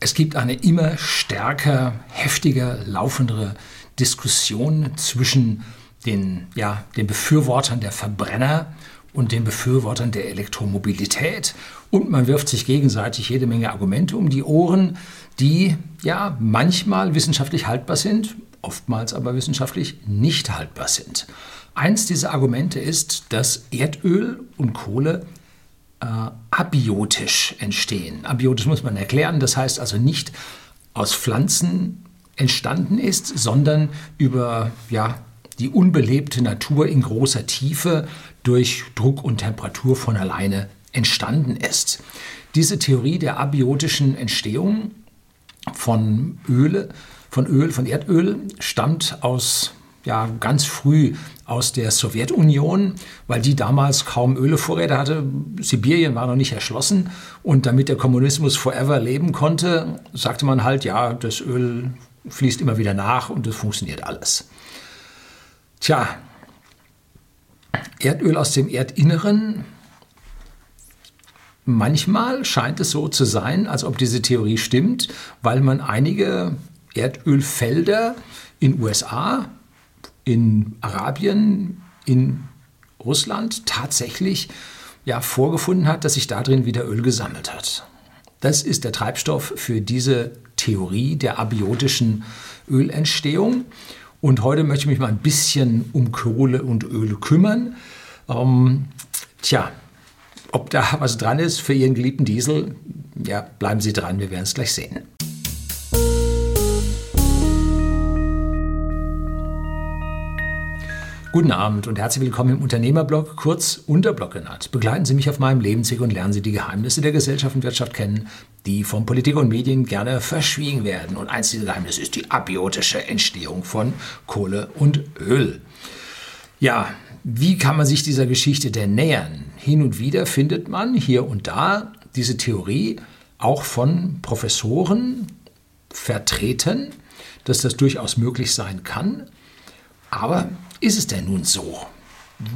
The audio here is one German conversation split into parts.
Es gibt eine immer stärker, heftiger laufendere Diskussion zwischen den, ja, den Befürwortern der Verbrenner und den Befürwortern der Elektromobilität. Und man wirft sich gegenseitig jede Menge Argumente um die Ohren, die ja manchmal wissenschaftlich haltbar sind, oftmals aber wissenschaftlich nicht haltbar sind. Eins dieser Argumente ist, dass Erdöl und Kohle äh, abiotisch entstehen. Abiotisch muss man erklären, das heißt also nicht aus Pflanzen entstanden ist, sondern über ja, die unbelebte Natur in großer Tiefe durch Druck und Temperatur von alleine entstanden ist. Diese Theorie der abiotischen Entstehung von Öle, von Öl, von Erdöl stammt aus ja ganz früh aus der Sowjetunion, weil die damals kaum Ölvorräte hatte. Sibirien war noch nicht erschlossen und damit der Kommunismus forever leben konnte, sagte man halt, ja, das Öl fließt immer wieder nach und das funktioniert alles. Tja, Erdöl aus dem Erdinneren. Manchmal scheint es so zu sein, als ob diese Theorie stimmt, weil man einige Erdölfelder in USA, in Arabien, in Russland tatsächlich ja, vorgefunden hat, dass sich darin wieder Öl gesammelt hat. Das ist der Treibstoff für diese Theorie der abiotischen Ölentstehung. Und heute möchte ich mich mal ein bisschen um Kohle und Öl kümmern. Ähm, tja, ob da was dran ist für Ihren geliebten Diesel, ja, bleiben Sie dran, wir werden es gleich sehen. Guten Abend und herzlich willkommen im Unternehmerblog, kurz Unterblog genannt. Begleiten Sie mich auf meinem Lebensweg und lernen Sie die Geheimnisse der Gesellschaft und Wirtschaft kennen, die von Politik und Medien gerne verschwiegen werden. Und eins dieser Geheimnisse ist die abiotische Entstehung von Kohle und Öl. Ja, wie kann man sich dieser Geschichte denn nähern? Hin und wieder findet man hier und da diese Theorie auch von Professoren vertreten, dass das durchaus möglich sein kann. Aber ist es denn nun so?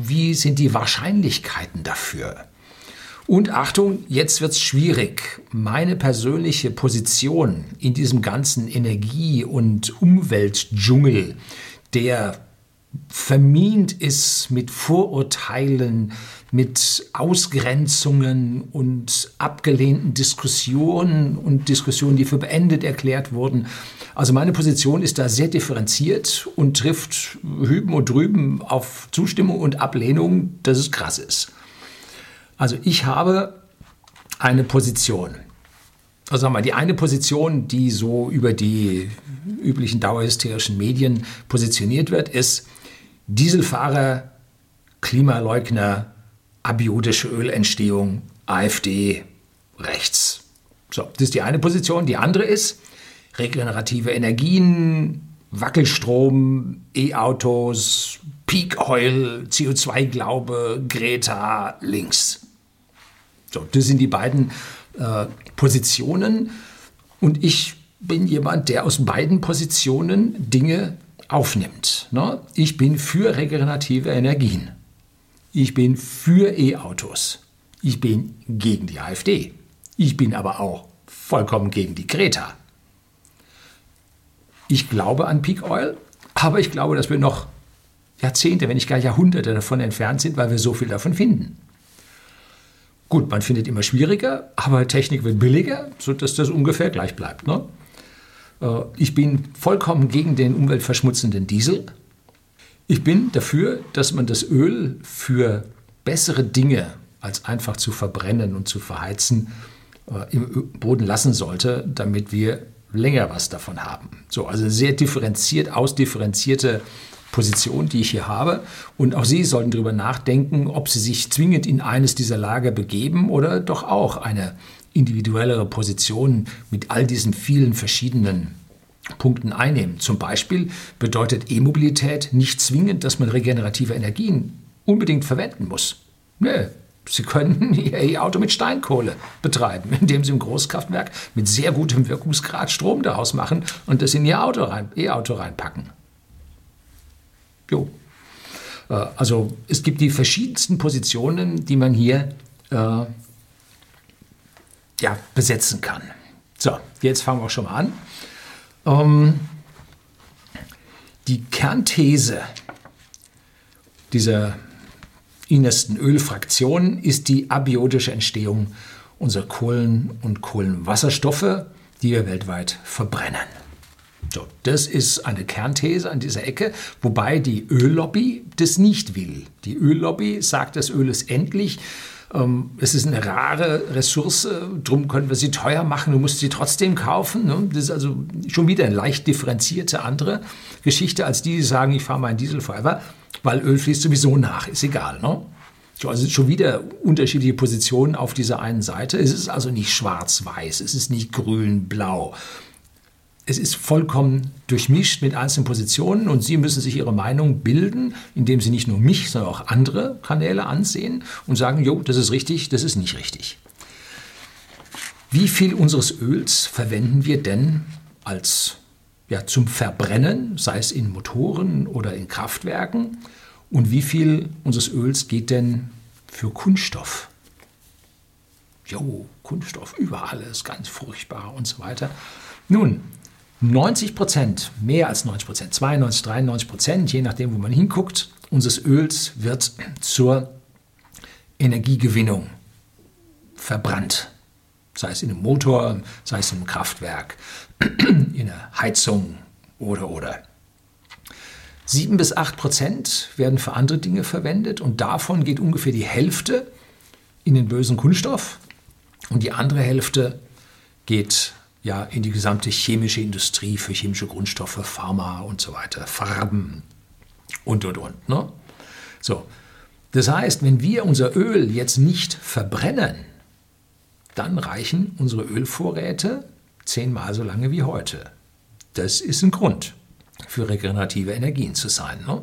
Wie sind die Wahrscheinlichkeiten dafür? Und Achtung, jetzt wird es schwierig. Meine persönliche Position in diesem ganzen Energie- und Umweltdschungel, der vermint ist mit Vorurteilen, mit Ausgrenzungen und abgelehnten Diskussionen und Diskussionen, die für beendet erklärt wurden. Also meine Position ist da sehr differenziert und trifft hüben und drüben auf Zustimmung und Ablehnung, dass es krass ist. Also ich habe eine Position. Also sagen wir mal, die eine Position, die so über die üblichen dauerhysterischen Medien positioniert wird, ist Dieselfahrer, Klimaleugner, abiotische Ölentstehung, AfD, rechts. So, das ist die eine Position. Die andere ist regenerative Energien, Wackelstrom, E-Autos, Peak Oil, CO2-Glaube, Greta, links. So, das sind die beiden äh, Positionen. Und ich bin jemand, der aus beiden Positionen Dinge aufnimmt. Ne? Ich bin für regenerative Energien. Ich bin für E-Autos. Ich bin gegen die AfD. Ich bin aber auch vollkommen gegen die Greta. Ich glaube an Peak Oil, aber ich glaube, dass wir noch Jahrzehnte, wenn nicht gar Jahrhunderte davon entfernt sind, weil wir so viel davon finden. Gut, man findet immer schwieriger, aber Technik wird billiger, sodass das ungefähr gleich bleibt. Ne? Äh, ich bin vollkommen gegen den umweltverschmutzenden Diesel. Ich bin dafür, dass man das Öl für bessere Dinge als einfach zu verbrennen und zu verheizen äh, im Boden lassen sollte, damit wir länger was davon haben. So, also sehr differenziert, ausdifferenzierte Position, die ich hier habe. Und auch Sie sollten darüber nachdenken, ob Sie sich zwingend in eines dieser Lager begeben oder doch auch eine individuellere Position mit all diesen vielen verschiedenen Punkten einnehmen. Zum Beispiel bedeutet E-Mobilität nicht zwingend, dass man regenerative Energien unbedingt verwenden muss. Nö, Sie können Ihr E-Auto mit Steinkohle betreiben, indem Sie im Großkraftwerk mit sehr gutem Wirkungsgrad Strom daraus machen und das in Ihr Auto rein, E-Auto reinpacken. Jo. Äh, also es gibt die verschiedensten Positionen, die man hier äh, ja, besetzen kann. So, jetzt fangen wir auch schon mal an. Ähm, die Kernthese dieser innersten Ölfraktion ist die abiotische Entstehung unserer Kohlen- und Kohlenwasserstoffe, die wir weltweit verbrennen. So, das ist eine Kernthese an dieser Ecke, wobei die Öllobby das nicht will. Die Öllobby sagt, das Öl ist endlich. Ähm, es ist eine rare Ressource, darum können wir sie teuer machen, du musst sie trotzdem kaufen. Ne? Das ist also schon wieder eine leicht differenzierte andere Geschichte als die, die sagen, ich fahre meinen Diesel forever, weil Öl fließt sowieso nach, ist egal. Ne? Also schon wieder unterschiedliche Positionen auf dieser einen Seite. Es ist also nicht schwarz-weiß, es ist nicht grün-blau es ist vollkommen durchmischt mit einzelnen Positionen und Sie müssen sich Ihre Meinung bilden, indem Sie nicht nur mich, sondern auch andere Kanäle ansehen und sagen, jo, das ist richtig, das ist nicht richtig. Wie viel unseres Öls verwenden wir denn als ja, zum Verbrennen, sei es in Motoren oder in Kraftwerken? Und wie viel unseres Öls geht denn für Kunststoff? Jo, Kunststoff überall ist ganz furchtbar und so weiter. Nun, 90 Prozent, mehr als 90 Prozent, 92, 93 Prozent, je nachdem, wo man hinguckt, unseres Öls wird zur Energiegewinnung verbrannt. Sei es in einem Motor, sei es in einem Kraftwerk, in der Heizung oder oder. 7 bis 8 Prozent werden für andere Dinge verwendet und davon geht ungefähr die Hälfte in den bösen Kunststoff und die andere Hälfte geht ja in die gesamte chemische Industrie für chemische Grundstoffe, Pharma und so weiter, Farben und und und. Ne? So, das heißt, wenn wir unser Öl jetzt nicht verbrennen, dann reichen unsere Ölvorräte zehnmal so lange wie heute. Das ist ein Grund für regenerative Energien zu sein. Ne?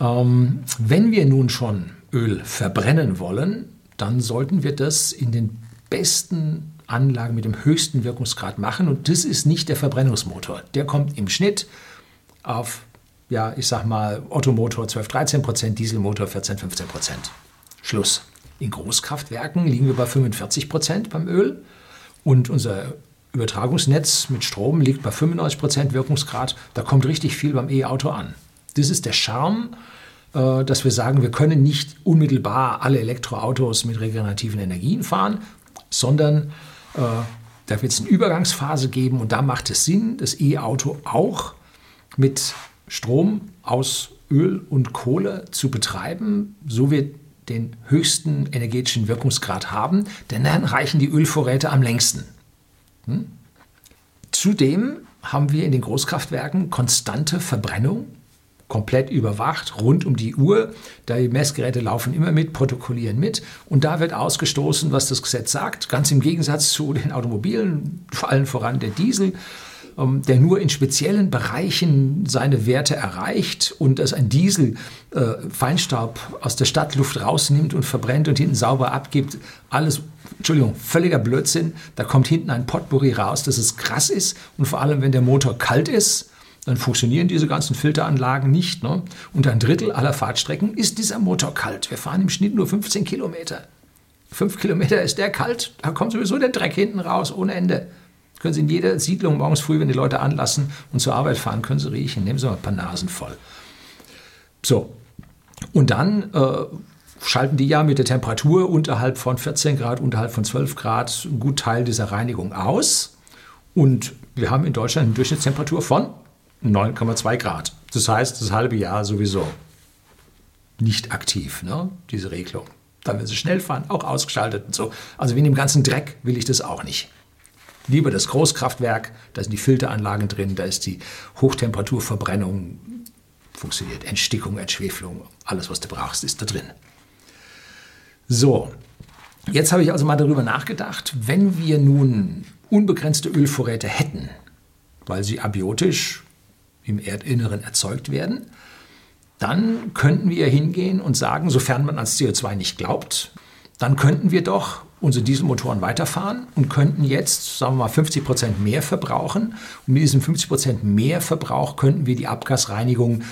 Ähm, wenn wir nun schon Öl verbrennen wollen, dann sollten wir das in den besten Anlagen mit dem höchsten Wirkungsgrad machen. Und das ist nicht der Verbrennungsmotor. Der kommt im Schnitt auf, ja, ich sag mal, Ottomotor 12, 13 Prozent, Dieselmotor 14, 15 Prozent. Schluss. In Großkraftwerken liegen wir bei 45 Prozent beim Öl und unser Übertragungsnetz mit Strom liegt bei 95 Prozent Wirkungsgrad. Da kommt richtig viel beim E-Auto an. Das ist der Charme, äh, dass wir sagen, wir können nicht unmittelbar alle Elektroautos mit regenerativen Energien fahren, sondern äh, da wird es eine Übergangsphase geben und da macht es Sinn, das E-Auto auch mit Strom aus Öl und Kohle zu betreiben, so wir den höchsten energetischen Wirkungsgrad haben, denn dann reichen die Ölvorräte am längsten. Hm? Zudem haben wir in den Großkraftwerken konstante Verbrennung komplett überwacht, rund um die Uhr. Die Messgeräte laufen immer mit, protokollieren mit. Und da wird ausgestoßen, was das Gesetz sagt. Ganz im Gegensatz zu den Automobilen, vor allem voran der Diesel, ähm, der nur in speziellen Bereichen seine Werte erreicht und dass ein Diesel äh, Feinstaub aus der Stadtluft rausnimmt und verbrennt und hinten sauber abgibt. Alles, Entschuldigung, völliger Blödsinn. Da kommt hinten ein Potpourri raus, dass es krass ist. Und vor allem, wenn der Motor kalt ist, dann funktionieren diese ganzen Filteranlagen nicht. Ne? Und ein Drittel aller Fahrtstrecken ist dieser Motor kalt. Wir fahren im Schnitt nur 15 Kilometer. Fünf Kilometer ist der kalt, da kommt sowieso der Dreck hinten raus, ohne Ende. Können Sie in jeder Siedlung morgens früh, wenn die Leute anlassen und zur Arbeit fahren, können Sie riechen. Nehmen Sie mal ein paar Nasen voll. So, und dann äh, schalten die ja mit der Temperatur unterhalb von 14 Grad, unterhalb von 12 Grad einen guten Teil dieser Reinigung aus. Und wir haben in Deutschland eine Durchschnittstemperatur von 9,2 Grad. Das heißt, das halbe Jahr sowieso nicht aktiv, ne? diese Regelung. Dann, wenn sie schnell fahren, auch ausgeschaltet und so. Also wegen dem ganzen Dreck will ich das auch nicht. Lieber das Großkraftwerk, da sind die Filteranlagen drin, da ist die Hochtemperaturverbrennung, funktioniert, Entstickung, Entschwefelung, alles, was du brauchst, ist da drin. So, jetzt habe ich also mal darüber nachgedacht, wenn wir nun unbegrenzte Ölvorräte hätten, weil sie abiotisch im Erdinneren erzeugt werden, dann könnten wir hingehen und sagen, sofern man ans CO2 nicht glaubt, dann könnten wir doch unsere Dieselmotoren weiterfahren und könnten jetzt, sagen wir mal, 50 Prozent mehr verbrauchen. Und mit diesem 50 Prozent mehr Verbrauch könnten wir die Abgasreinigung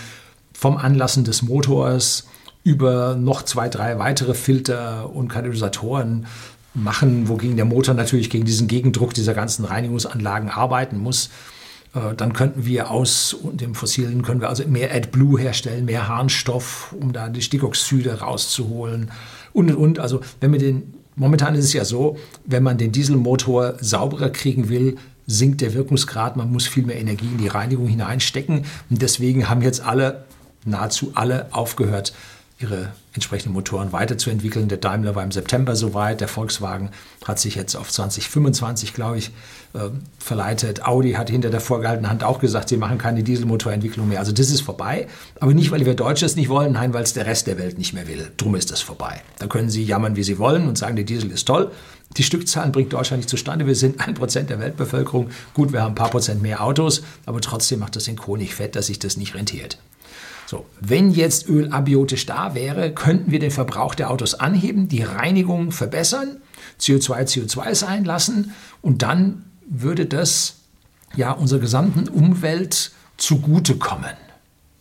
vom Anlassen des Motors über noch zwei, drei weitere Filter und Katalysatoren machen, wogegen der Motor natürlich gegen diesen Gegendruck dieser ganzen Reinigungsanlagen arbeiten muss. Äh, dann könnten wir aus dem Fossilen können wir also mehr AdBlue herstellen, mehr Harnstoff, um da die Stickoxide rauszuholen und und und. Also wenn wir den momentan ist es ja so, wenn man den Dieselmotor sauberer kriegen will, sinkt der Wirkungsgrad, man muss viel mehr Energie in die Reinigung hineinstecken und deswegen haben jetzt alle nahezu alle aufgehört ihre entsprechenden Motoren weiterzuentwickeln. Der Daimler war im September soweit, der Volkswagen hat sich jetzt auf 2025, glaube ich, äh, verleitet. Audi hat hinter der vorgehaltenen Hand auch gesagt, sie machen keine Dieselmotorentwicklung mehr. Also das ist vorbei. Aber nicht, weil wir Deutsche es nicht wollen, nein, weil es der Rest der Welt nicht mehr will. Drum ist das vorbei. Da können sie jammern, wie sie wollen und sagen, der Diesel ist toll. Die Stückzahlen bringt Deutschland nicht zustande. Wir sind ein Prozent der Weltbevölkerung. Gut, wir haben ein paar Prozent mehr Autos, aber trotzdem macht das den Honig fett, dass sich das nicht rentiert. So, wenn jetzt Öl abiotisch da wäre, könnten wir den Verbrauch der Autos anheben, die Reinigung verbessern, CO2 CO2 sein lassen und dann würde das ja unserer gesamten Umwelt zugutekommen.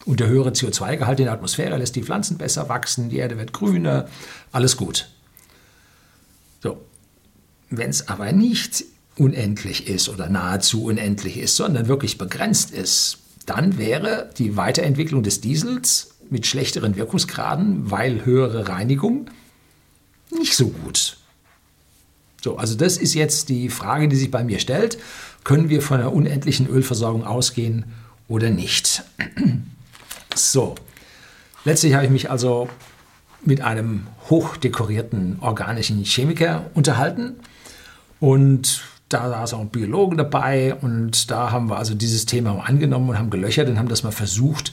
Und der höhere CO2-Gehalt in der Atmosphäre lässt die Pflanzen besser wachsen, die Erde wird grüner, alles gut. So, wenn es aber nicht unendlich ist oder nahezu unendlich ist, sondern wirklich begrenzt ist, dann wäre die Weiterentwicklung des Diesels mit schlechteren Wirkungsgraden, weil höhere Reinigung, nicht so gut. So, also das ist jetzt die Frage, die sich bei mir stellt. Können wir von einer unendlichen Ölversorgung ausgehen oder nicht? So, letztlich habe ich mich also mit einem hochdekorierten organischen Chemiker unterhalten und da saß auch ein Biologen dabei und da haben wir also dieses Thema angenommen und haben gelöchert und haben das mal versucht,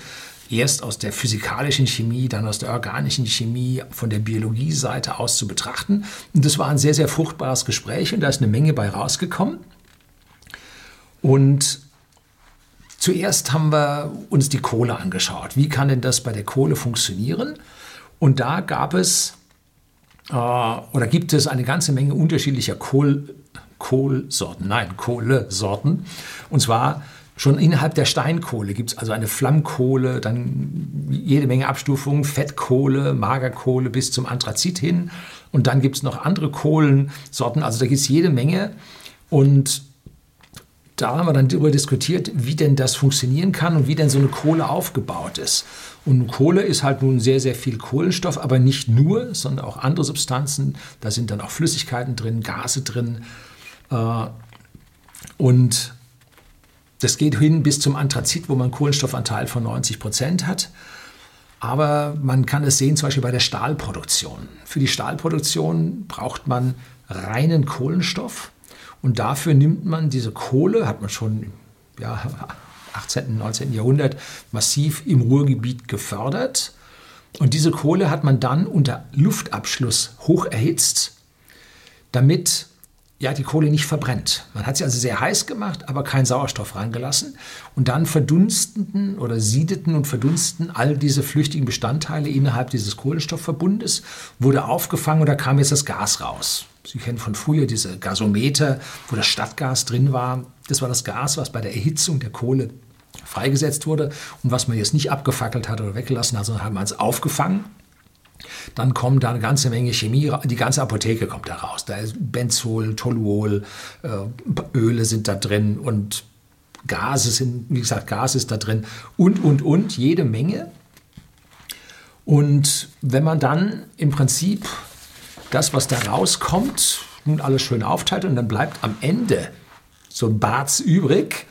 erst aus der physikalischen Chemie, dann aus der organischen Chemie, von der Biologie-Seite aus zu betrachten. Und das war ein sehr, sehr fruchtbares Gespräch und da ist eine Menge bei rausgekommen. Und zuerst haben wir uns die Kohle angeschaut. Wie kann denn das bei der Kohle funktionieren? Und da gab es äh, oder gibt es eine ganze Menge unterschiedlicher Kohl Kohlsorten, nein, Kohlesorten. Und zwar schon innerhalb der Steinkohle gibt es also eine Flammkohle, dann jede Menge Abstufungen, Fettkohle, Magerkohle bis zum Anthrazit hin. Und dann gibt es noch andere Kohlensorten, also da gibt es jede Menge. Und da haben wir dann darüber diskutiert, wie denn das funktionieren kann und wie denn so eine Kohle aufgebaut ist. Und Kohle ist halt nun sehr, sehr viel Kohlenstoff, aber nicht nur, sondern auch andere Substanzen. Da sind dann auch Flüssigkeiten drin, Gase drin. Äh, und das geht hin bis zum Anthrazit, wo man einen Kohlenstoffanteil von 90 Prozent hat. Aber man kann es sehen, zum Beispiel bei der Stahlproduktion. Für die Stahlproduktion braucht man reinen Kohlenstoff. Und dafür nimmt man diese Kohle, hat man schon ja, 18., und 19. Jahrhundert massiv im Ruhrgebiet gefördert. Und diese Kohle hat man dann unter Luftabschluss hoch erhitzt, damit ja, die Kohle nicht verbrennt. Man hat sie also sehr heiß gemacht, aber keinen Sauerstoff reingelassen. Und dann verdunsteten oder siedeten und verdunsten all diese flüchtigen Bestandteile innerhalb dieses Kohlenstoffverbundes, wurde aufgefangen und da kam jetzt das Gas raus. Sie kennen von früher diese Gasometer, wo das Stadtgas drin war. Das war das Gas, was bei der Erhitzung der Kohle freigesetzt wurde und was man jetzt nicht abgefackelt hat oder weggelassen hat, sondern hat man es aufgefangen dann kommt da eine ganze Menge Chemie, die ganze Apotheke kommt da raus. Da ist Benzol, Toluol, äh, Öle sind da drin und Gase sind, wie gesagt, Gas ist da drin und, und, und, jede Menge. Und wenn man dann im Prinzip das, was da rauskommt, nun alles schön aufteilt und dann bleibt am Ende so ein Barz übrig,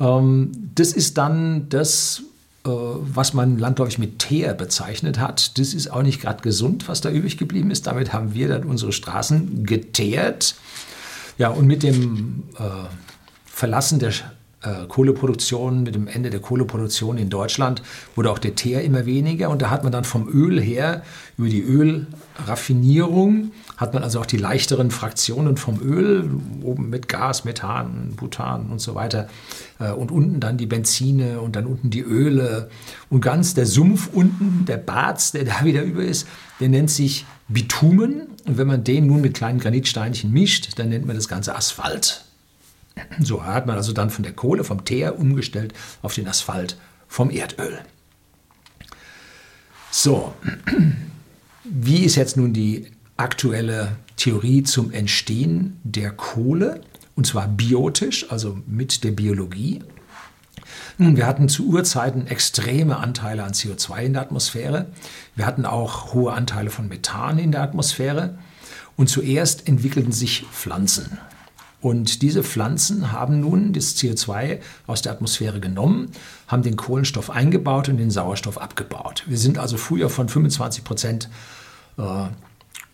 ähm, das ist dann das, was man landläufig mit Teer bezeichnet hat. Das ist auch nicht gerade gesund, was da übrig geblieben ist. Damit haben wir dann unsere Straßen geteert. Ja, und mit dem äh, Verlassen der äh, Kohleproduktion, mit dem Ende der Kohleproduktion in Deutschland wurde auch der Teer immer weniger. Und da hat man dann vom Öl her über die Ölraffinierung hat man also auch die leichteren Fraktionen vom Öl, oben mit Gas, Methan, Butan und so weiter äh, und unten dann die Benzine und dann unten die Öle. Und ganz der Sumpf unten, der Barz, der da wieder über ist, der nennt sich Bitumen. Und wenn man den nun mit kleinen Granitsteinchen mischt, dann nennt man das Ganze Asphalt. So hat man also dann von der Kohle, vom Teer umgestellt auf den Asphalt vom Erdöl. So, wie ist jetzt nun die aktuelle Theorie zum Entstehen der Kohle, und zwar biotisch, also mit der Biologie. Nun, wir hatten zu Urzeiten extreme Anteile an CO2 in der Atmosphäre. Wir hatten auch hohe Anteile von Methan in der Atmosphäre. Und zuerst entwickelten sich Pflanzen. Und diese Pflanzen haben nun das CO2 aus der Atmosphäre genommen, haben den Kohlenstoff eingebaut und den Sauerstoff abgebaut. Wir sind also früher von 25 Prozent äh,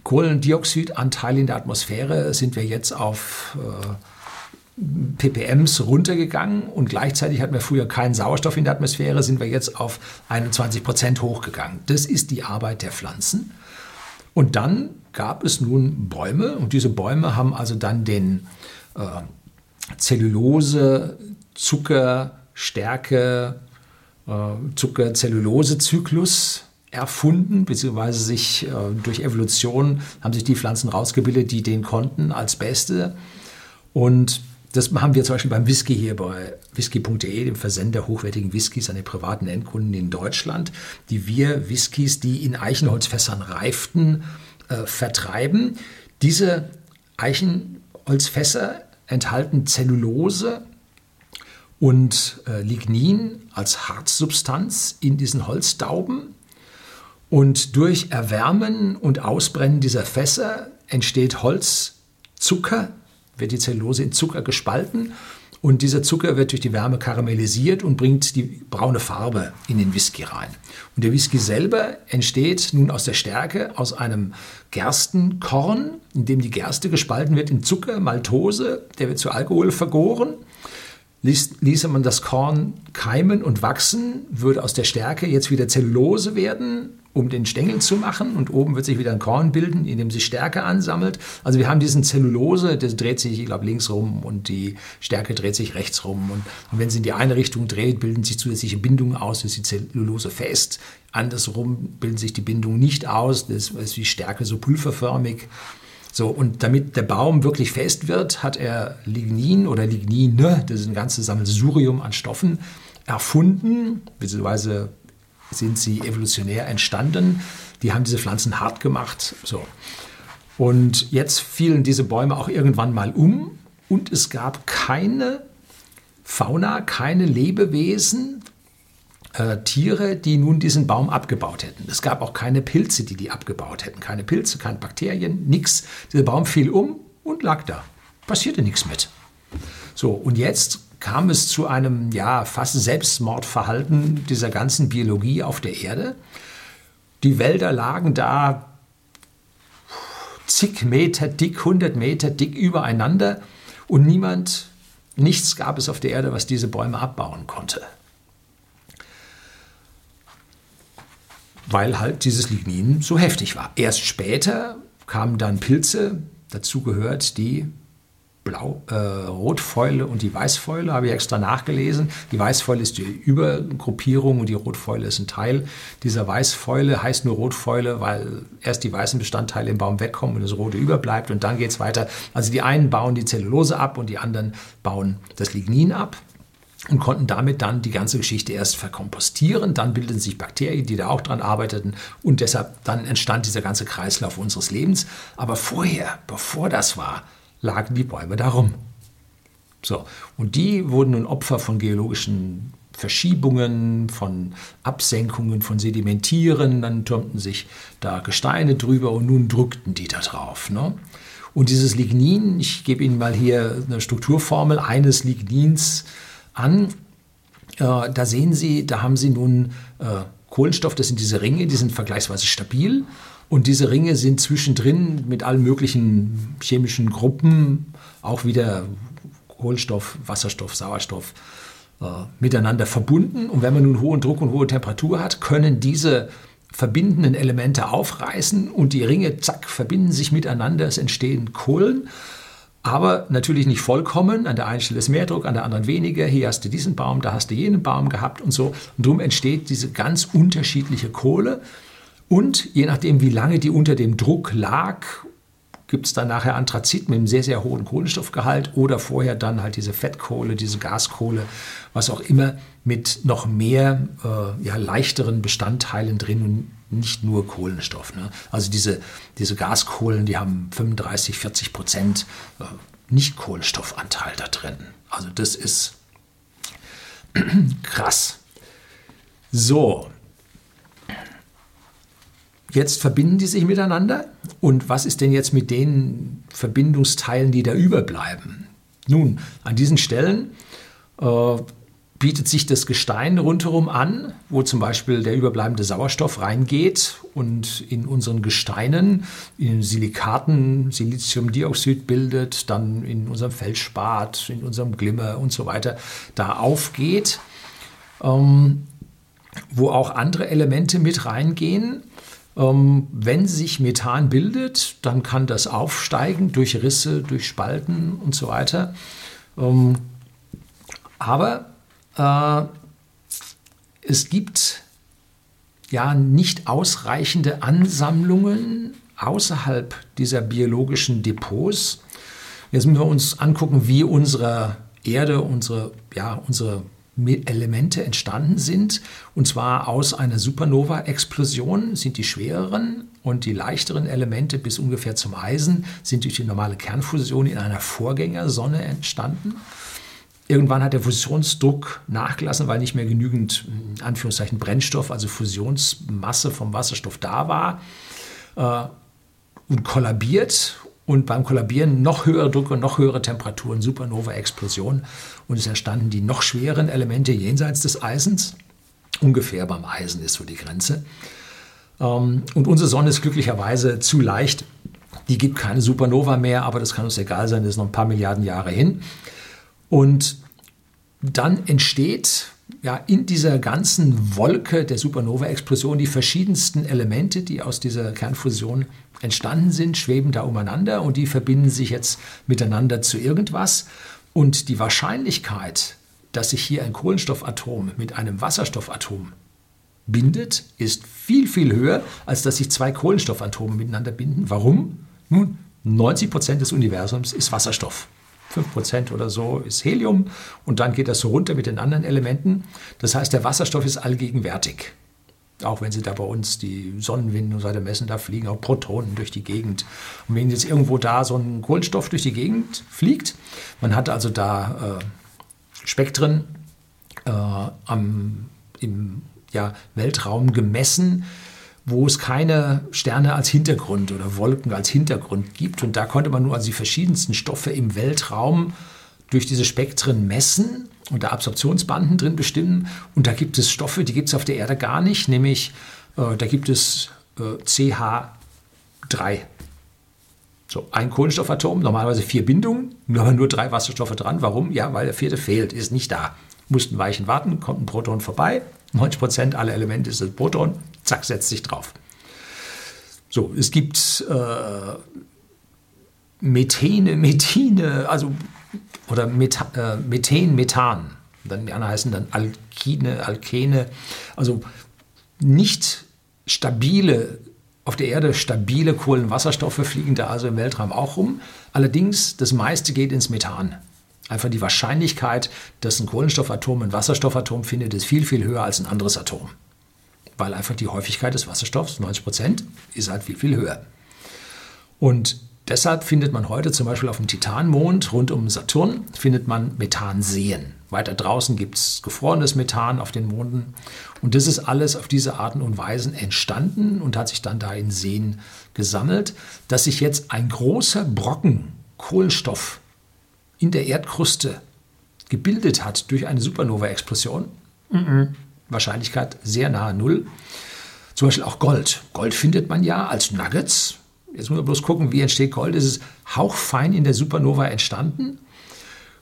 Kohlendioxidanteil in der Atmosphäre, sind wir jetzt auf äh, ppms runtergegangen und gleichzeitig hatten wir früher keinen Sauerstoff in der Atmosphäre, sind wir jetzt auf 21 Prozent hochgegangen. Das ist die Arbeit der Pflanzen. Und dann gab es nun Bäume und diese Bäume haben also dann den äh, Zellulose, Zucker, Stärke, äh, Zucker-Zellulose-Zyklus erfunden, beziehungsweise sich äh, durch Evolution haben sich die Pflanzen rausgebildet, die den konnten als Beste. Und das haben wir zum Beispiel beim Whisky hier bei whisky.de, dem Versender hochwertigen Whiskys an die privaten Endkunden in Deutschland, die wir Whiskys, die in Eichenholzfässern reiften, äh, vertreiben. Diese Eichenholzfässer enthalten Zellulose und äh, Lignin als Harzsubstanz in diesen Holzdauben. Und durch Erwärmen und Ausbrennen dieser Fässer entsteht Holzzucker, wird die Zellulose in Zucker gespalten und dieser Zucker wird durch die Wärme karamellisiert und bringt die braune Farbe in den Whisky rein. Und der Whisky selber entsteht nun aus der Stärke aus einem Gerstenkorn, in dem die Gerste gespalten wird in Zucker, Maltose, der wird zu Alkohol vergoren. Ließ, ließe man das Korn keimen und wachsen, würde aus der Stärke jetzt wieder Zellulose werden um den Stängel zu machen und oben wird sich wieder ein Korn bilden, in dem sich Stärke ansammelt. Also wir haben diesen Zellulose, das dreht sich, ich glaube, links rum und die Stärke dreht sich rechts rum. Und, und wenn sie in die eine Richtung dreht, bilden sich zusätzliche Bindungen aus, ist die Zellulose fest. Andersrum bilden sich die Bindungen nicht aus, das ist die Stärke so pulverförmig. So, und damit der Baum wirklich fest wird, hat er Lignin oder Lignine, das ist ein ganzes Sammelsurium an Stoffen, erfunden, beziehungsweise sind sie evolutionär entstanden. Die haben diese Pflanzen hart gemacht. So. Und jetzt fielen diese Bäume auch irgendwann mal um und es gab keine Fauna, keine Lebewesen, äh, Tiere, die nun diesen Baum abgebaut hätten. Es gab auch keine Pilze, die die abgebaut hätten. Keine Pilze, keine Bakterien, nichts. Dieser Baum fiel um und lag da. Passierte nichts mit. So, und jetzt kam es zu einem ja fast Selbstmordverhalten dieser ganzen Biologie auf der Erde. Die Wälder lagen da zig Meter dick, 100 Meter dick übereinander und niemand, nichts gab es auf der Erde, was diese Bäume abbauen konnte. Weil halt dieses Lignin so heftig war. Erst später kamen dann Pilze, dazu gehört die Blau, äh, Rotfäule und die Weißfäule, habe ich extra nachgelesen. Die Weißfäule ist die Übergruppierung und die Rotfäule ist ein Teil dieser Weißfäule. Heißt nur Rotfäule, weil erst die weißen Bestandteile im Baum wegkommen und das Rote überbleibt und dann geht es weiter. Also die einen bauen die Zellulose ab und die anderen bauen das Lignin ab und konnten damit dann die ganze Geschichte erst verkompostieren. Dann bildeten sich Bakterien, die da auch dran arbeiteten und deshalb dann entstand dieser ganze Kreislauf unseres Lebens. Aber vorher, bevor das war, lagen die Bäume darum. So, und die wurden nun Opfer von geologischen Verschiebungen, von Absenkungen, von Sedimentieren, dann türmten sich da Gesteine drüber und nun drückten die da drauf. Ne? Und dieses Lignin, ich gebe Ihnen mal hier eine Strukturformel eines Lignins an. Äh, da sehen Sie, da haben Sie nun äh, Kohlenstoff, das sind diese Ringe, die sind vergleichsweise stabil. Und diese Ringe sind zwischendrin mit allen möglichen chemischen Gruppen, auch wieder Kohlenstoff, Wasserstoff, Sauerstoff, äh, miteinander verbunden. Und wenn man nun hohen Druck und hohe Temperatur hat, können diese verbindenden Elemente aufreißen und die Ringe, zack, verbinden sich miteinander. Es entstehen Kohlen. Aber natürlich nicht vollkommen. An der einen Stelle ist mehr Druck, an der anderen weniger. Hier hast du diesen Baum, da hast du jenen Baum gehabt und so. Und darum entsteht diese ganz unterschiedliche Kohle. Und je nachdem, wie lange die unter dem Druck lag, gibt es dann nachher Anthrazit mit einem sehr, sehr hohen Kohlenstoffgehalt oder vorher dann halt diese Fettkohle, diese Gaskohle, was auch immer mit noch mehr äh, ja, leichteren Bestandteilen drin und nicht nur Kohlenstoff. Ne? Also diese, diese Gaskohlen, die haben 35, 40 Prozent äh, Nicht-Kohlenstoffanteil da drin. Also das ist krass. So, Jetzt verbinden die sich miteinander. Und was ist denn jetzt mit den Verbindungsteilen, die da überbleiben? Nun, an diesen Stellen äh, bietet sich das Gestein rundherum an, wo zum Beispiel der überbleibende Sauerstoff reingeht und in unseren Gesteinen, in Silikaten Siliziumdioxid bildet, dann in unserem Feldspat, in unserem Glimmer und so weiter, da aufgeht, ähm, wo auch andere Elemente mit reingehen. Ähm, wenn sich Methan bildet, dann kann das aufsteigen durch Risse, durch Spalten und so weiter. Ähm, aber äh, es gibt ja nicht ausreichende Ansammlungen außerhalb dieser biologischen Depots. Jetzt müssen wir uns angucken, wie unsere Erde, unsere, ja, unsere Elemente entstanden sind. Und zwar aus einer Supernova-Explosion sind die schwereren und die leichteren Elemente bis ungefähr zum Eisen sind durch die normale Kernfusion in einer Vorgängersonne entstanden. Irgendwann hat der Fusionsdruck nachgelassen, weil nicht mehr genügend Anführungszeichen Brennstoff, also Fusionsmasse vom Wasserstoff da war äh, und kollabiert und beim Kollabieren noch höhere Druck und noch höhere Temperaturen, Supernova-Explosion. Und es entstanden die noch schweren Elemente jenseits des Eisens. Ungefähr beim Eisen ist so die Grenze. Ähm, und unsere Sonne ist glücklicherweise zu leicht. Die gibt keine Supernova mehr, aber das kann uns egal sein, das ist noch ein paar Milliarden Jahre hin. Und dann entsteht ja, in dieser ganzen Wolke der Supernova-Explosion die verschiedensten Elemente, die aus dieser Kernfusion entstanden sind, schweben da umeinander und die verbinden sich jetzt miteinander zu irgendwas. Und die Wahrscheinlichkeit, dass sich hier ein Kohlenstoffatom mit einem Wasserstoffatom bindet, ist viel, viel höher, als dass sich zwei Kohlenstoffatome miteinander binden. Warum? Nun, 90 Prozent des Universums ist Wasserstoff. 5 Prozent oder so ist Helium und dann geht das so runter mit den anderen Elementen. Das heißt, der Wasserstoff ist allgegenwärtig. Auch wenn sie da bei uns die Sonnenwinde und so weiter messen, da fliegen auch Protonen durch die Gegend. Und wenn jetzt irgendwo da so ein Kohlenstoff durch die Gegend fliegt, man hat also da äh, Spektren äh, am, im ja, Weltraum gemessen, wo es keine Sterne als Hintergrund oder Wolken als Hintergrund gibt. Und da konnte man nur also die verschiedensten Stoffe im Weltraum durch diese Spektren messen und da Absorptionsbanden drin bestimmen. Und da gibt es Stoffe, die gibt es auf der Erde gar nicht, nämlich äh, da gibt es äh, CH3. So, ein Kohlenstoffatom, normalerweise vier Bindungen, aber nur drei Wasserstoffe dran. Warum? Ja, weil der vierte fehlt, ist nicht da. Mussten Weichen warten, kommt ein Proton vorbei. 90 Prozent aller Elemente ist das Proton, zack, setzt sich drauf. So, es gibt äh, Methene, Methine, also oder Methan, äh, Methan, Methan. Dann die anderen heißen dann Alkine, Alkene. Also nicht stabile, auf der Erde stabile Kohlenwasserstoffe fliegen da also im Weltraum auch rum. Allerdings, das meiste geht ins Methan. Einfach die Wahrscheinlichkeit, dass ein Kohlenstoffatom ein Wasserstoffatom findet, ist viel, viel höher als ein anderes Atom. Weil einfach die Häufigkeit des Wasserstoffs, 90 Prozent, ist halt viel, viel höher. Und Deshalb findet man heute zum Beispiel auf dem Titanmond rund um Saturn findet man Methanseen. Weiter draußen gibt es gefrorenes Methan auf den Monden. Und das ist alles auf diese Arten und Weisen entstanden und hat sich dann da in Seen gesammelt, dass sich jetzt ein großer Brocken Kohlenstoff in der Erdkruste gebildet hat durch eine Supernova-Explosion. Mhm. Wahrscheinlichkeit sehr nahe Null. Zum Beispiel auch Gold. Gold findet man ja als Nuggets Jetzt muss man bloß gucken, wie entsteht Gold. Es ist hauchfein in der Supernova entstanden.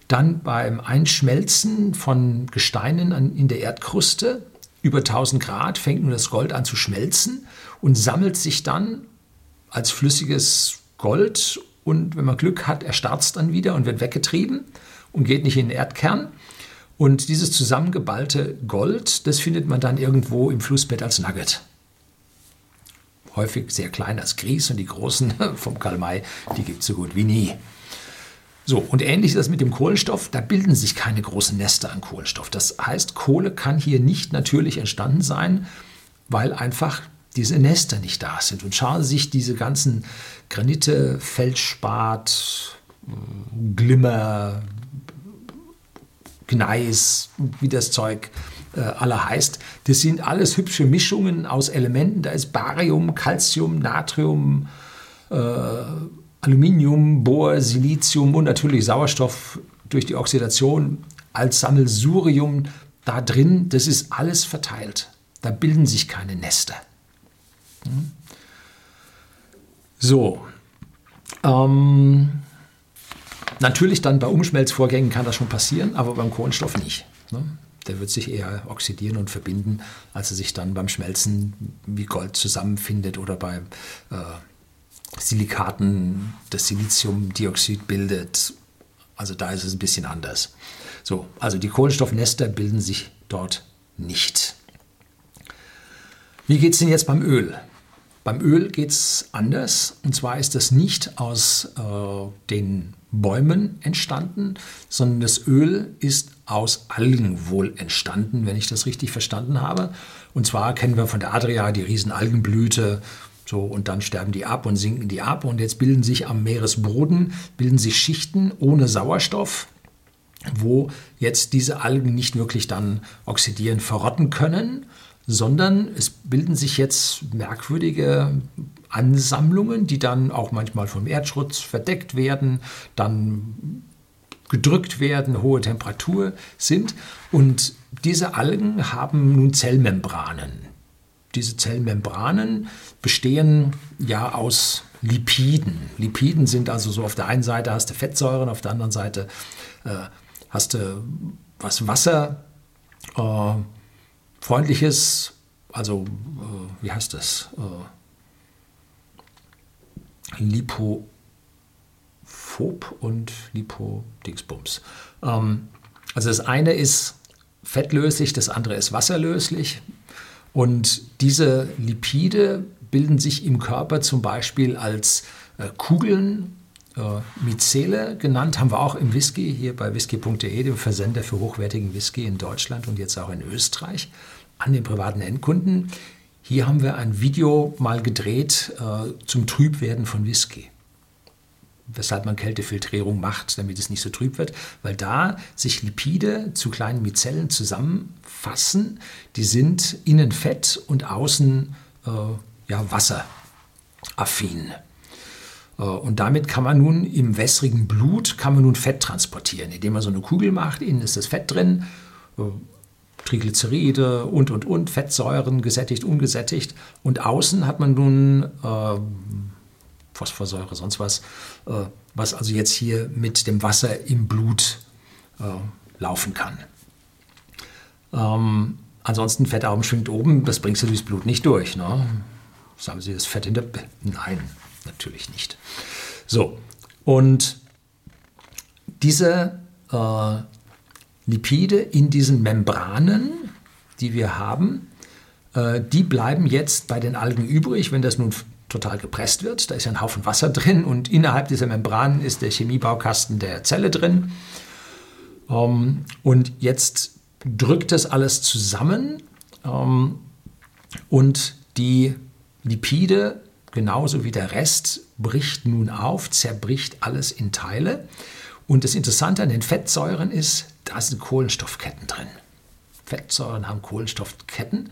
Dann beim Einschmelzen von Gesteinen in der Erdkruste über 1000 Grad fängt nun das Gold an zu schmelzen und sammelt sich dann als flüssiges Gold. Und wenn man Glück hat, erstarrt es dann wieder und wird weggetrieben und geht nicht in den Erdkern. Und dieses zusammengeballte Gold, das findet man dann irgendwo im Flussbett als Nugget häufig sehr klein als Grieß und die großen vom Kalmai, die gibt es so gut wie nie. So, und ähnlich ist das mit dem Kohlenstoff. Da bilden sich keine großen Nester an Kohlenstoff. Das heißt, Kohle kann hier nicht natürlich entstanden sein, weil einfach diese Nester nicht da sind. Und schauen Sie sich diese ganzen Granite, Feldspat, Glimmer, Gneis, wie das Zeug äh, aller heißt. Das sind alles hübsche Mischungen aus Elementen. Da ist Barium, Calcium, Natrium, äh, Aluminium, Bohr, Silizium und natürlich Sauerstoff durch die Oxidation als Sammelsurium da drin. Das ist alles verteilt. Da bilden sich keine Nester. Hm? So. Ähm, natürlich dann bei Umschmelzvorgängen kann das schon passieren, aber beim Kohlenstoff nicht. Ne? Der wird sich eher oxidieren und verbinden, als er sich dann beim Schmelzen wie Gold zusammenfindet oder bei äh, Silikaten das Siliziumdioxid bildet. Also da ist es ein bisschen anders. So, also die Kohlenstoffnester bilden sich dort nicht. Wie geht es denn jetzt beim Öl? Beim Öl geht es anders. Und zwar ist das nicht aus äh, den Bäumen entstanden, sondern das Öl ist aus Algen wohl entstanden, wenn ich das richtig verstanden habe. Und zwar kennen wir von der Adria die Riesenalgenblüte so, und dann sterben die ab und sinken die ab. Und jetzt bilden sich am Meeresboden, bilden sich Schichten ohne Sauerstoff, wo jetzt diese Algen nicht wirklich dann oxidieren, verrotten können, sondern es bilden sich jetzt merkwürdige Ansammlungen, die dann auch manchmal vom Erdschutz verdeckt werden, dann gedrückt werden, hohe Temperatur sind. Und diese Algen haben nun Zellmembranen diese Zellmembranen bestehen ja aus Lipiden. Lipiden sind also so auf der einen Seite hast du Fettsäuren, auf der anderen Seite äh, hast du was wasserfreundliches, äh, also äh, wie heißt das? Äh, Lipophob und Lipodingsbums. Ähm, also das eine ist fettlöslich, das andere ist wasserlöslich. Und diese Lipide bilden sich im Körper zum Beispiel als äh, Kugeln, äh, Mizele genannt, haben wir auch im Whisky, hier bei whisky.de, dem Versender für hochwertigen Whisky in Deutschland und jetzt auch in Österreich, an den privaten Endkunden. Hier haben wir ein Video mal gedreht äh, zum Trübwerden von Whisky weshalb man Kältefiltrierung macht, damit es nicht so trüb wird, weil da sich Lipide zu kleinen Mizellen zusammenfassen. Die sind innen fett und außen äh, ja, wasseraffin. Äh, und damit kann man nun im wässrigen Blut kann man nun Fett transportieren, indem man so eine Kugel macht. Innen ist das Fett drin, äh, Triglyceride und und und Fettsäuren gesättigt, ungesättigt. Und außen hat man nun äh, Phosphorsäure, sonst was, äh, was also jetzt hier mit dem Wasser im Blut äh, laufen kann. Ähm, ansonsten Fettarm schwingt oben, das bringst du durchs Blut nicht durch. Ne? Sagen Sie, das Fett in der... B Nein, natürlich nicht. So, und diese äh, Lipide in diesen Membranen, die wir haben, äh, die bleiben jetzt bei den Algen übrig. Wenn das nun total gepresst wird. Da ist ja ein Haufen Wasser drin und innerhalb dieser Membran ist der Chemiebaukasten der Zelle drin. Ähm, und jetzt drückt das alles zusammen ähm, und die Lipide, genauso wie der Rest, bricht nun auf, zerbricht alles in Teile. Und das Interessante an den Fettsäuren ist, da sind Kohlenstoffketten drin. Fettsäuren haben Kohlenstoffketten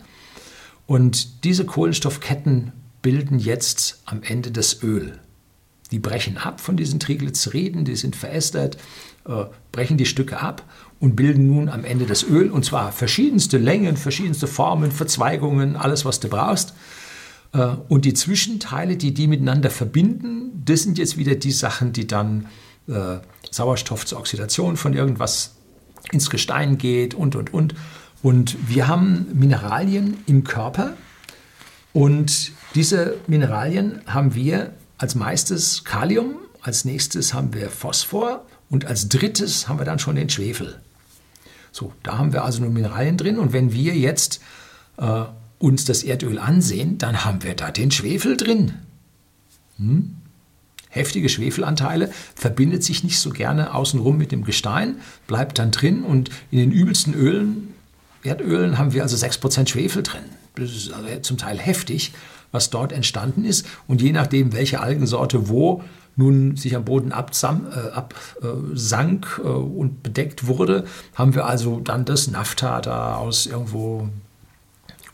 und diese Kohlenstoffketten bilden jetzt am Ende das Öl. Die brechen ab von diesen Triglyceriden, die sind verästert, äh, brechen die Stücke ab und bilden nun am Ende das Öl. Und zwar verschiedenste Längen, verschiedenste Formen, Verzweigungen, alles, was du brauchst. Äh, und die Zwischenteile, die die miteinander verbinden, das sind jetzt wieder die Sachen, die dann äh, Sauerstoff zur Oxidation von irgendwas ins Gestein geht und, und, und. Und wir haben Mineralien im Körper und diese Mineralien haben wir als meistes Kalium, als nächstes haben wir Phosphor und als drittes haben wir dann schon den Schwefel. So, da haben wir also nur Mineralien drin und wenn wir jetzt äh, uns das Erdöl ansehen, dann haben wir da den Schwefel drin. Hm? Heftige Schwefelanteile, verbindet sich nicht so gerne außenrum mit dem Gestein, bleibt dann drin und in den übelsten Ölen, Erdölen, haben wir also 6% Schwefel drin. Das ist also zum Teil heftig, was dort entstanden ist. Und je nachdem, welche Algensorte wo nun sich am Boden absank äh, ab, äh, äh, und bedeckt wurde, haben wir also dann das Nafta da aus irgendwo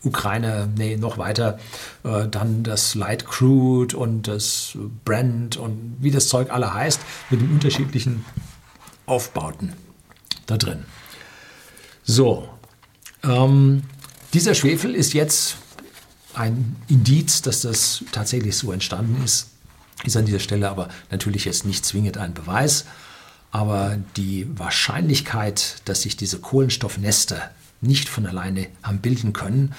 Ukraine, nee, noch weiter, äh, dann das Light Crude und das Brand und wie das Zeug alle heißt, mit den unterschiedlichen Aufbauten da drin. So, ähm, dieser Schwefel ist jetzt ein Indiz, dass das tatsächlich so entstanden ist, ist an dieser Stelle aber natürlich jetzt nicht zwingend ein Beweis. Aber die Wahrscheinlichkeit, dass sich diese Kohlenstoffnester nicht von alleine haben bilden können,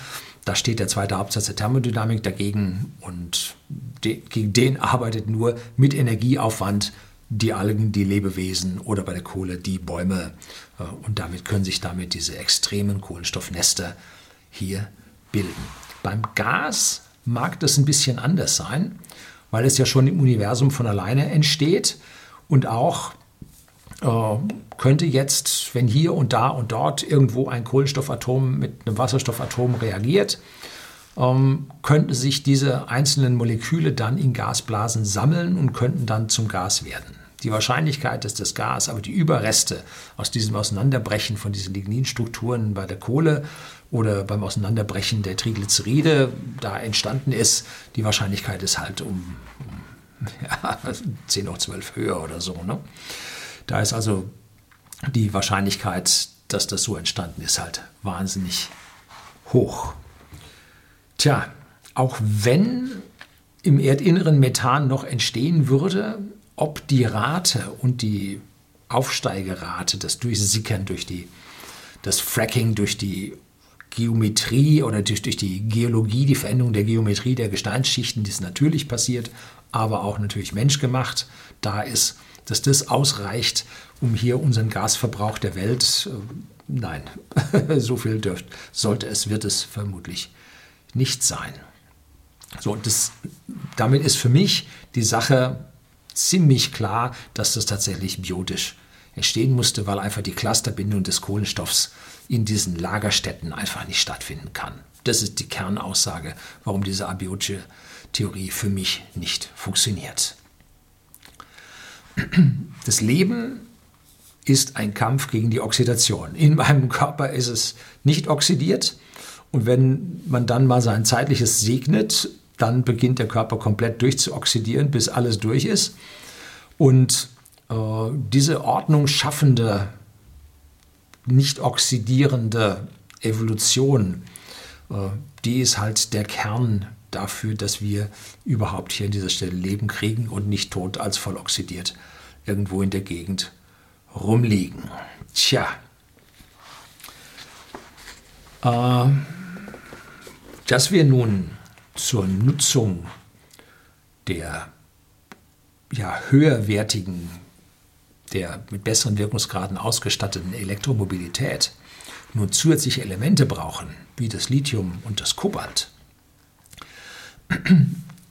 da steht der zweite Hauptsatz der Thermodynamik dagegen und gegen den arbeitet nur mit Energieaufwand die Algen, die Lebewesen oder bei der Kohle die Bäume. Äh, und damit können sich damit diese extremen Kohlenstoffnester hier bilden. Beim Gas mag das ein bisschen anders sein, weil es ja schon im Universum von alleine entsteht und auch könnte jetzt, wenn hier und da und dort irgendwo ein Kohlenstoffatom mit einem Wasserstoffatom reagiert, ähm, könnten sich diese einzelnen Moleküle dann in Gasblasen sammeln und könnten dann zum Gas werden. Die Wahrscheinlichkeit, dass das Gas, aber die Überreste aus diesem Auseinanderbrechen von diesen Ligninstrukturen bei der Kohle oder beim Auseinanderbrechen der Triglyceride da entstanden ist, die Wahrscheinlichkeit ist halt um, um ja, 10 hoch 12 höher oder so. Ne? Da ist also die Wahrscheinlichkeit, dass das so entstanden ist, halt wahnsinnig hoch. Tja, auch wenn im Erdinneren Methan noch entstehen würde, ob die Rate und die Aufsteigerate, das Durchsickern durch die, das Fracking durch die Geometrie oder durch, durch die Geologie, die Veränderung der Geometrie der Gesteinsschichten, die ist natürlich passiert, aber auch natürlich menschgemacht, da ist, dass das ausreicht, um hier unseren Gasverbrauch der Welt, äh, nein, so viel dürft, sollte es, wird es vermutlich nicht sein. So, das, damit ist für mich die Sache ziemlich klar, dass das tatsächlich biotisch entstehen musste, weil einfach die Clusterbindung des Kohlenstoffs in diesen Lagerstätten einfach nicht stattfinden kann. Das ist die Kernaussage, warum diese abiotische Theorie für mich nicht funktioniert. Das Leben ist ein Kampf gegen die Oxidation. In meinem Körper ist es nicht oxidiert und wenn man dann mal sein zeitliches segnet, dann beginnt der Körper komplett durchzuoxidieren, bis alles durch ist. Und äh, diese Ordnung schaffende, nicht oxidierende Evolution, äh, die ist halt der Kern dafür, dass wir überhaupt hier an dieser Stelle Leben kriegen und nicht tot als voll oxidiert irgendwo in der Gegend rumliegen. Tja. Äh, dass wir nun zur Nutzung der ja, höherwertigen, der mit besseren Wirkungsgraden ausgestatteten Elektromobilität nur zusätzliche Elemente brauchen, wie das Lithium und das Kobalt,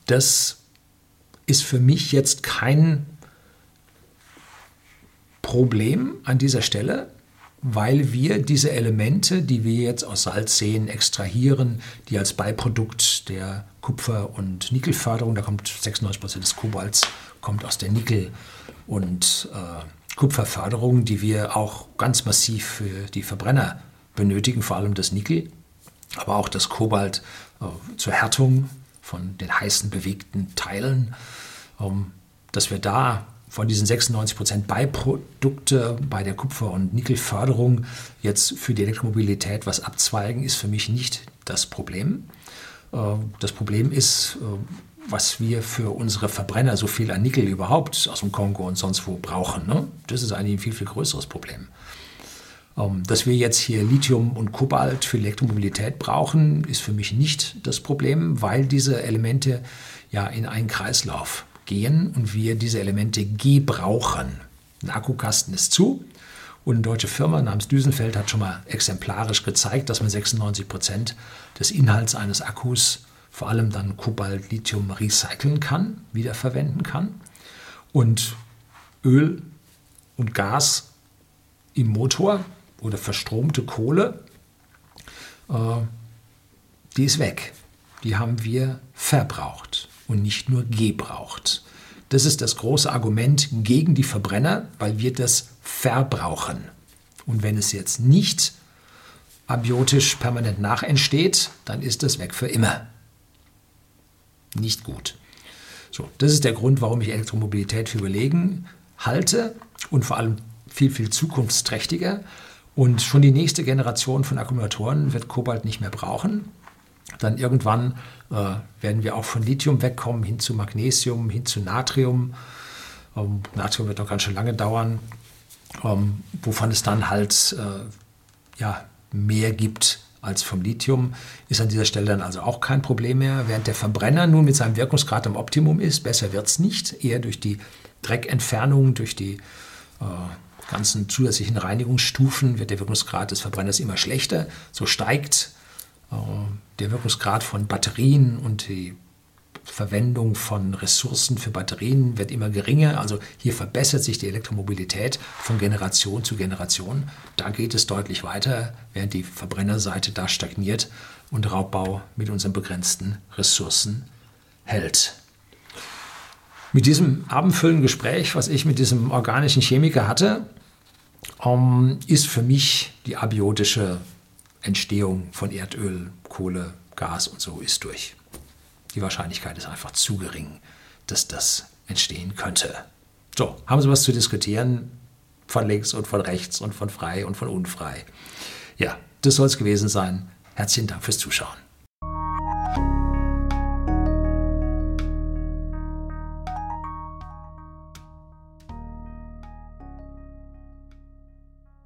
das ist für mich jetzt kein Problem an dieser Stelle, weil wir diese Elemente, die wir jetzt aus Salzseen extrahieren, die als Beiprodukt der Kupfer- und Nickelförderung, da kommt 96 Prozent des Kobalts, kommt aus der Nickel- und äh, Kupferförderung, die wir auch ganz massiv für die Verbrenner benötigen, vor allem das Nickel, aber auch das Kobalt äh, zur Härtung von den heißen bewegten Teilen, ähm, dass wir da von diesen 96 Prozent Beiprodukte bei der Kupfer- und Nickelförderung jetzt für die Elektromobilität was abzweigen, ist für mich nicht das Problem. Äh, das Problem ist, äh, was wir für unsere Verbrenner so viel an Nickel überhaupt aus dem Kongo und sonst wo brauchen. Ne? Das ist eigentlich ein viel, viel größeres Problem. Ähm, dass wir jetzt hier Lithium und Kobalt für Elektromobilität brauchen, ist für mich nicht das Problem, weil diese Elemente ja in einen Kreislauf gehen und wir diese Elemente gebrauchen. Ein Akkukasten ist zu Und eine deutsche Firma namens Düsenfeld hat schon mal exemplarisch gezeigt, dass man 96 Prozent des Inhalts eines Akkus, vor allem dann Kobalt, Lithium, recyceln kann, wiederverwenden kann. Und Öl und Gas im Motor oder verstromte Kohle, äh, die ist weg. Die haben wir verbraucht und nicht nur gebraucht. Das ist das große Argument gegen die Verbrenner, weil wir das verbrauchen. Und wenn es jetzt nicht abiotisch permanent nachentsteht, dann ist das weg für immer. Nicht gut. So, das ist der Grund, warum ich Elektromobilität für überlegen halte und vor allem viel, viel zukunftsträchtiger. Und schon die nächste Generation von Akkumulatoren wird Kobalt nicht mehr brauchen. Dann irgendwann äh, werden wir auch von Lithium wegkommen, hin zu Magnesium, hin zu Natrium. Ähm, Natrium wird noch ganz schön lange dauern, ähm, wovon es dann halt äh, ja, mehr gibt als vom Lithium, ist an dieser Stelle dann also auch kein Problem mehr. Während der Verbrenner nun mit seinem Wirkungsgrad am Optimum ist, besser wird es nicht, eher durch die Dreckentfernung, durch die äh, ganzen zusätzlichen Reinigungsstufen wird der Wirkungsgrad des Verbrenners immer schlechter. So steigt äh, der Wirkungsgrad von Batterien und die Verwendung von Ressourcen für Batterien wird immer geringer. Also hier verbessert sich die Elektromobilität von Generation zu Generation. Da geht es deutlich weiter, während die Verbrennerseite da stagniert und Raubbau mit unseren begrenzten Ressourcen hält. Mit diesem abendfüllenden Gespräch, was ich mit diesem organischen Chemiker hatte, ähm, ist für mich die abiotische Entstehung von Erdöl, Kohle, Gas und so ist durch. Die Wahrscheinlichkeit ist einfach zu gering, dass das entstehen könnte. So, haben Sie was zu diskutieren? Von links und von rechts und von frei und von unfrei. Ja, das soll es gewesen sein. Herzlichen Dank fürs Zuschauen.